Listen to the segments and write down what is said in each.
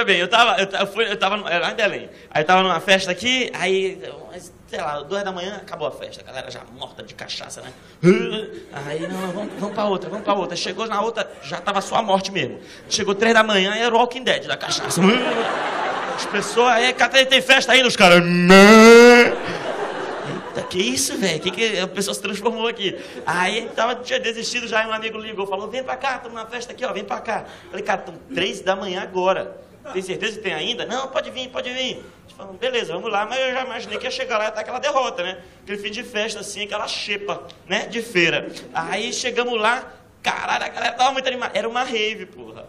veja bem, eu tava, eu, eu, fui, eu tava, era em Belém. Aí eu tava numa festa aqui, aí, sei lá, duas da manhã, acabou a festa. A galera já morta de cachaça, né? Aí, não, vamos, vamos pra outra, vamos pra outra. Chegou na outra, já tava só a morte mesmo. Chegou três da manhã, era o Walking Dead da cachaça. As pessoas, aí, Catarina, tem festa ainda? Os caras, não. Eita, que isso, velho? Que que a pessoa se transformou aqui? Aí tava, tinha desistido já, e um amigo ligou, falou, vem pra cá, estamos na festa aqui, ó, vem pra cá. Falei, cara, estão três da manhã agora. Tem certeza que tem ainda? Não, pode vir, pode vir. Falou, beleza, vamos lá, mas eu já imaginei que ia chegar lá e tá aquela derrota, né? Aquele fim de festa, assim, aquela xepa, né? De feira. Aí chegamos lá, caralho, a galera tava muito animada. Era uma rave, porra.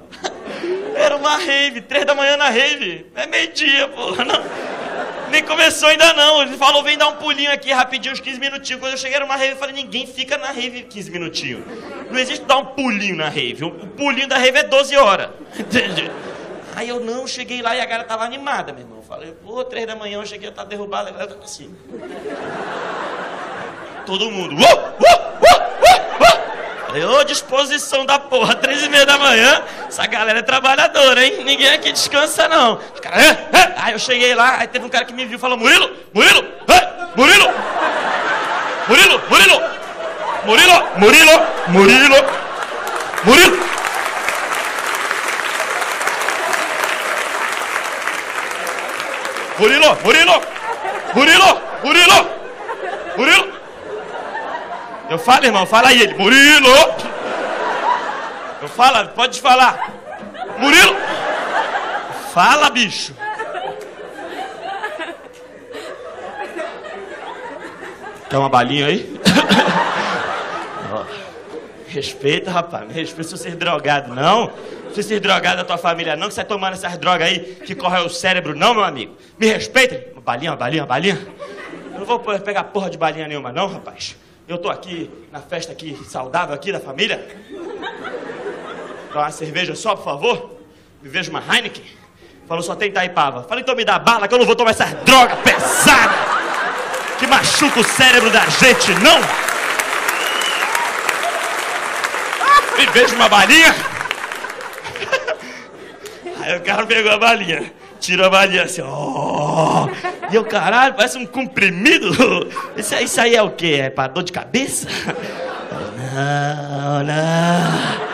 Era uma rave, três da manhã na rave. É meio-dia, porra. Não. Nem começou ainda não. Ele falou, vem dar um pulinho aqui rapidinho, uns 15 minutinhos. Quando eu cheguei numa rave, eu falei, ninguém fica na rave 15 minutinhos. Não existe dar um pulinho na rave. O pulinho da rave é 12 horas. Entende? Aí eu não, cheguei lá e a galera tava animada, meu irmão. Falei, pô, três da manhã eu cheguei, eu tava derrubado, a galera tava assim. Todo mundo. Uh, uh. Falei, ô disposição da porra, três e meia da manhã, essa galera é trabalhadora, hein? Ninguém aqui descansa, não. Os caras, é, é. Aí eu cheguei lá, aí teve um cara que me viu e falou, Murilo, Murilo, é, Murilo, Murilo, Murilo, Murilo, Murilo, Murilo, Murilo. Murilo, Murilo, Murilo, Murilo, Murilo. Eu falo, irmão, fala aí ele. Murilo! Eu falo, pode falar. Murilo! Fala, bicho! Quer uma balinha aí? Respeita, rapaz. Respeita se você é drogado, não. Se você é drogado da tua família, não. Que você tá tomando essas drogas aí que corre o cérebro, não, meu amigo. Me respeita. Uma balinha, uma balinha, uma balinha. Eu não vou pegar porra de balinha nenhuma, não, rapaz. Eu tô aqui na festa aqui, saudável aqui da família. Dá uma cerveja só, por favor. Me veja uma Heineken. Falou, só tem Itaipava. Falei, então me dá bala que eu não vou tomar essas drogas pesadas. Que machuca o cérebro da gente, não. Me veja uma balinha. Aí o cara pegou a balinha. Tirou a balinha assim, ó. E eu, caralho, parece um comprimido. Isso, isso aí é o quê? É pra dor de cabeça? Não, não.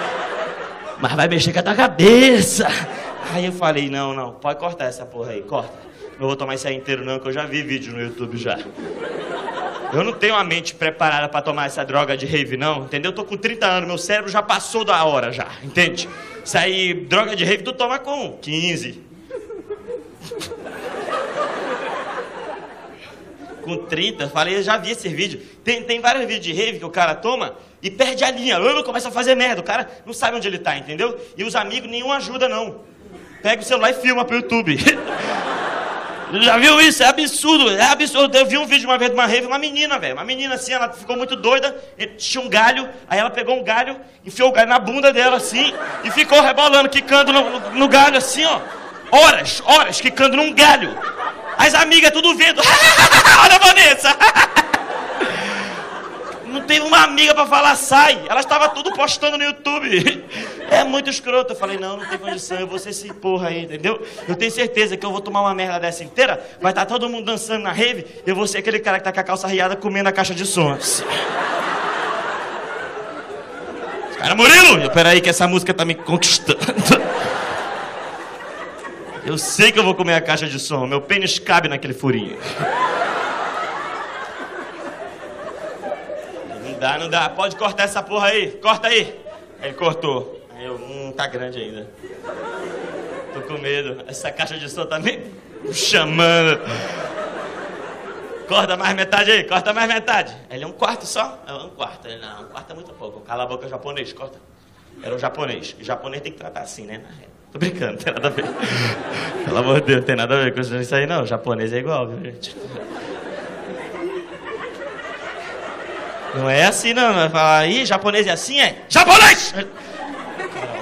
Mas vai mexer com a tua cabeça. Aí eu falei, não, não, pode cortar essa porra aí, corta. Não vou tomar isso aí inteiro não, que eu já vi vídeo no YouTube já. Eu não tenho a mente preparada pra tomar essa droga de rave, não, entendeu? Eu tô com 30 anos, meu cérebro já passou da hora já, entende? Aí, droga de rave, tu toma com 15. Com 30, falei, eu já vi esse vídeo. Tem, tem vários vídeos de rave que o cara toma e perde a linha. Ele começa a fazer merda. O cara não sabe onde ele tá, entendeu? E os amigos nenhum ajuda, não. Pega o celular e filma pro YouTube. Já viu isso? É absurdo, é absurdo. Eu vi um vídeo uma vez de uma rave, uma menina, velho. Uma menina assim, ela ficou muito doida, tinha um galho, aí ela pegou um galho, enfiou o galho na bunda dela assim, e ficou rebolando, quicando no, no- no galho assim, ó. Horas, horas, quicando num galho. As amigas tudo vendo. Olha a Vanessa! Não teve uma amiga pra falar sai. Elas estavam tudo postando no YouTube. É muito escroto. Eu falei, não, não tem condição. Eu vou ser esse porra aí, entendeu? Eu tenho certeza que eu vou tomar uma merda dessa inteira. Vai estar todo mundo dançando na rave. Eu vou ser aquele cara que tá com a calça riada comendo a caixa de sons. Cara, Murilo! Eu, peraí que essa música tá me conquistando. Eu sei que eu vou comer a caixa de som. Meu pênis cabe naquele furinho. Dá, não dá. Pode cortar essa porra aí. Corta aí. Ele cortou. Eu, hum, tá grande ainda. Tô com medo. Essa caixa de som tá me chamando. Corta mais metade aí, corta mais metade. Ele é um quarto só? É um quarto. Ele, não, um quarto é muito pouco. Cala a boca, japonês, corta. Era o japonês. O japonês tem que tratar assim, né? Tô brincando, não tem nada a ver. Pelo amor de Deus, não tem nada a ver com isso aí, não. O japonês é igual, gente? Não é assim, não. Vai falar, ih, japonês é assim, é? Japonês!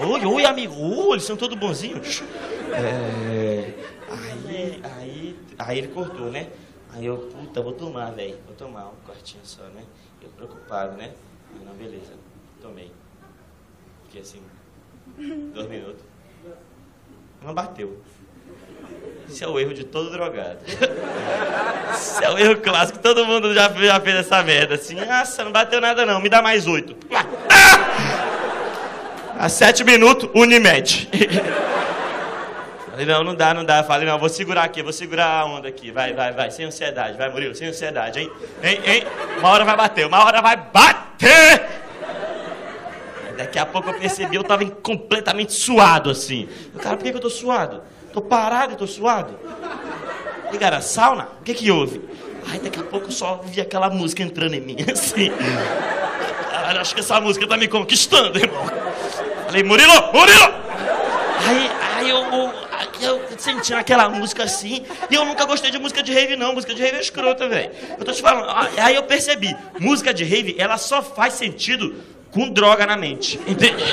Oi, oi, amigo. Uh, eles são todos bonzinhos. É, aí, aí, aí ele cortou, né? Aí eu, puta, vou tomar, velho. Vou tomar um quartinho só, né? Eu preocupado, né? Aí, não, beleza. Tomei. Fiquei assim, dois minutos. Não bateu. Esse é o erro de todo drogado. Esse é o erro clássico, todo mundo já, já fez essa merda. Assim, nossa, não bateu nada não, me dá mais oito. Ah! A sete minutos, Unimed. Falei, não, não dá, não dá. Falei, não, vou segurar aqui, vou segurar a onda aqui. Vai, vai, vai, sem ansiedade, vai, Murilo, sem ansiedade, hein? Hein, hein? Uma hora vai bater, uma hora vai bater! Daqui a pouco eu percebi, eu tava completamente suado assim. Cara, por que, que eu tô suado? Tô parado e tô suado. Ligaram a sauna? O que que houve? Ai, daqui a pouco eu só vi aquela música entrando em mim, assim. Caralho, acho que essa música tá me conquistando, irmão. Falei, Murilo, Murilo! Aí, aí eu, eu, eu aquela música assim, e eu nunca gostei de música de rave, não. Música de rave é escrota, velho. Eu tô te falando, aí eu percebi, música de rave, ela só faz sentido com droga na mente. Entende?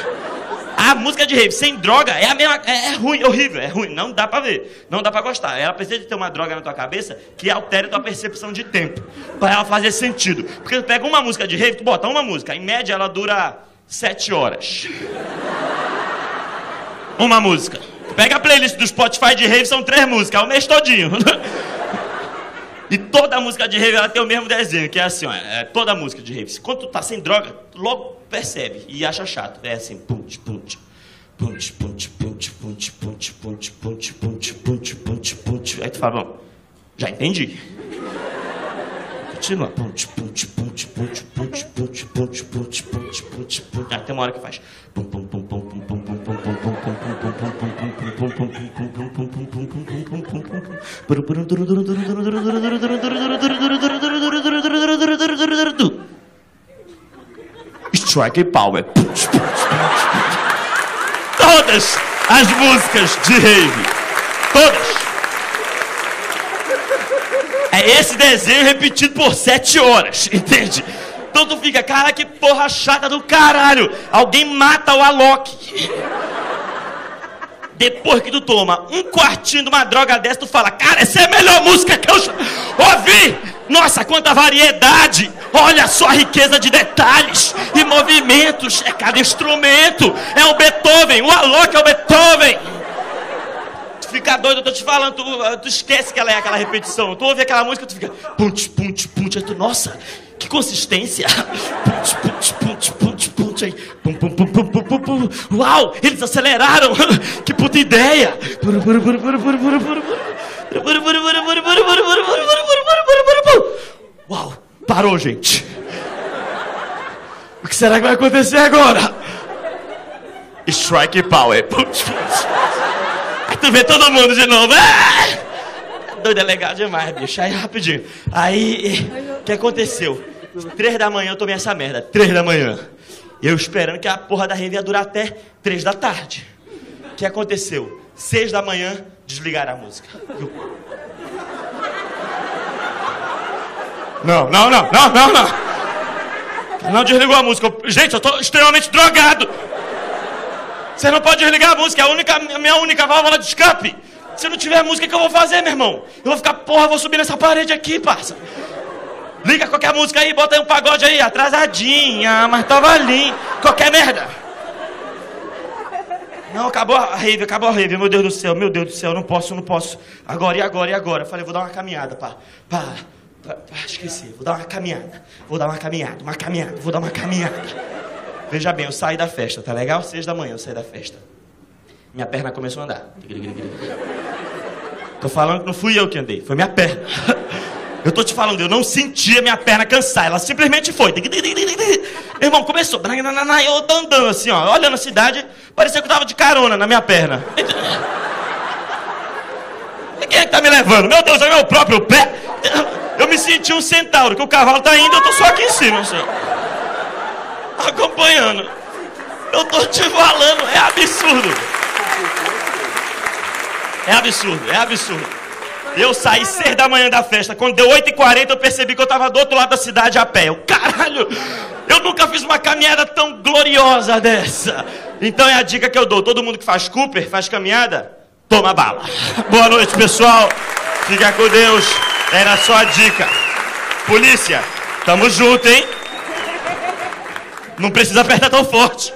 A música de rave sem droga é a mesma. É, é, ruim, horrível, é ruim. Não dá pra ver. Não dá pra gostar. Ela precisa de ter uma droga na tua cabeça que altere a tua percepção de tempo. Pra ela fazer sentido. Porque tu pega uma música de rave, tu bota uma música. Em média ela dura sete horas. Uma música. Pega a playlist do Spotify de rave, são três músicas, é o mês todinho. E toda música de rave ela tem o mesmo desenho, que é assim, ó, é toda música de rave. Quando tu tá sem droga, logo percebe e acha chato. É assim, punch, punch. Punch, punch, punch, punch, punch, punch, punch, punch, punch, punch, punch. Aí tu fala, bom, já entendi. Continua. Punch, punch, punch, punch, punch, punch, punch, punch, punch, punch, punch. Aí tem uma hora que faz. Strike Power. Todas as músicas de rave. Todas. É esse desenho repetido por sete horas, entende? Então tu fica, cara, que porra chata do caralho. Alguém mata o Alok. Depois que tu toma um quartinho de uma droga dessa, tu fala, cara, essa é a melhor música que eu ouvi. Nossa, quanta variedade! Olha só a riqueza de detalhes e movimentos. É cada instrumento. É o Beethoven. O Alok é o Beethoven. Tu fica doido, eu tô te falando. Tu, tu esquece que ela é aquela repetição. Tu ouve aquela música, tu fica. Punch, punch, punch. Aí tu, nossa, que consistência. Uau, eles aceleraram. que puta ideia. Uau, parou, gente. O que será que vai acontecer agora? Strike Power. Aí tu vê todo mundo de novo. É! Doido é legal demais, bicho. Aí rapidinho. Aí, o que aconteceu? Três da manhã eu tomei essa merda. Três da manhã. Eu esperando que a porra da rave ia durar até três da tarde. O que aconteceu? Seis da manhã, desligaram a música. Eu... Não, não, não, não, não, não. Não desligou a música. Gente, eu tô extremamente drogado. Você não pode desligar a música, é a, única, minha única válvula de escape. Se não tiver música, o que eu vou fazer, meu irmão? Eu vou ficar, porra, vou subir nessa parede aqui, parça. Liga qualquer música aí, bota aí um pagode aí, atrasadinha, mas tava ali. Qualquer merda. Não, acabou a rave, acabou a rave, meu Deus do céu, meu Deus do céu, não posso, não posso. Agora, e agora, e agora? Eu falei, vou dar uma caminhada, pá, pá, pá, pá, esqueci, vou dar uma caminhada, vou dar uma caminhada, uma caminhada, vou dar uma caminhada. Veja bem, eu saí da festa, tá legal? Seis da manhã eu saí da festa. Minha perna começou a andar. Tô falando que não fui eu que andei, foi minha perna. Eu tô te falando, eu não sentia minha perna cansar, ela simplesmente foi. Irmão, começou. Eu tô andando assim, ó, olhando a cidade, parecia que eu tava de carona na minha perna. E quem é que tá me levando? Meu Deus, é meu próprio pé. Eu me senti um centauro, que o cavalo tá indo, eu tô só aqui em cima, assim. Acompanhando. Eu tô te falando, é absurdo. É absurdo, é absurdo. Eu saí seis da manhã da festa. Quando deu 8h40, eu percebi que eu estava do outro lado da cidade a pé. Eu, caralho, eu nunca fiz uma caminhada tão gloriosa dessa. Então é a dica que eu dou. Todo mundo que faz Cooper, faz caminhada, toma bala. Boa noite, pessoal. Fica com Deus. Era só a dica. Polícia, tamo junto, hein? Não precisa apertar tão forte.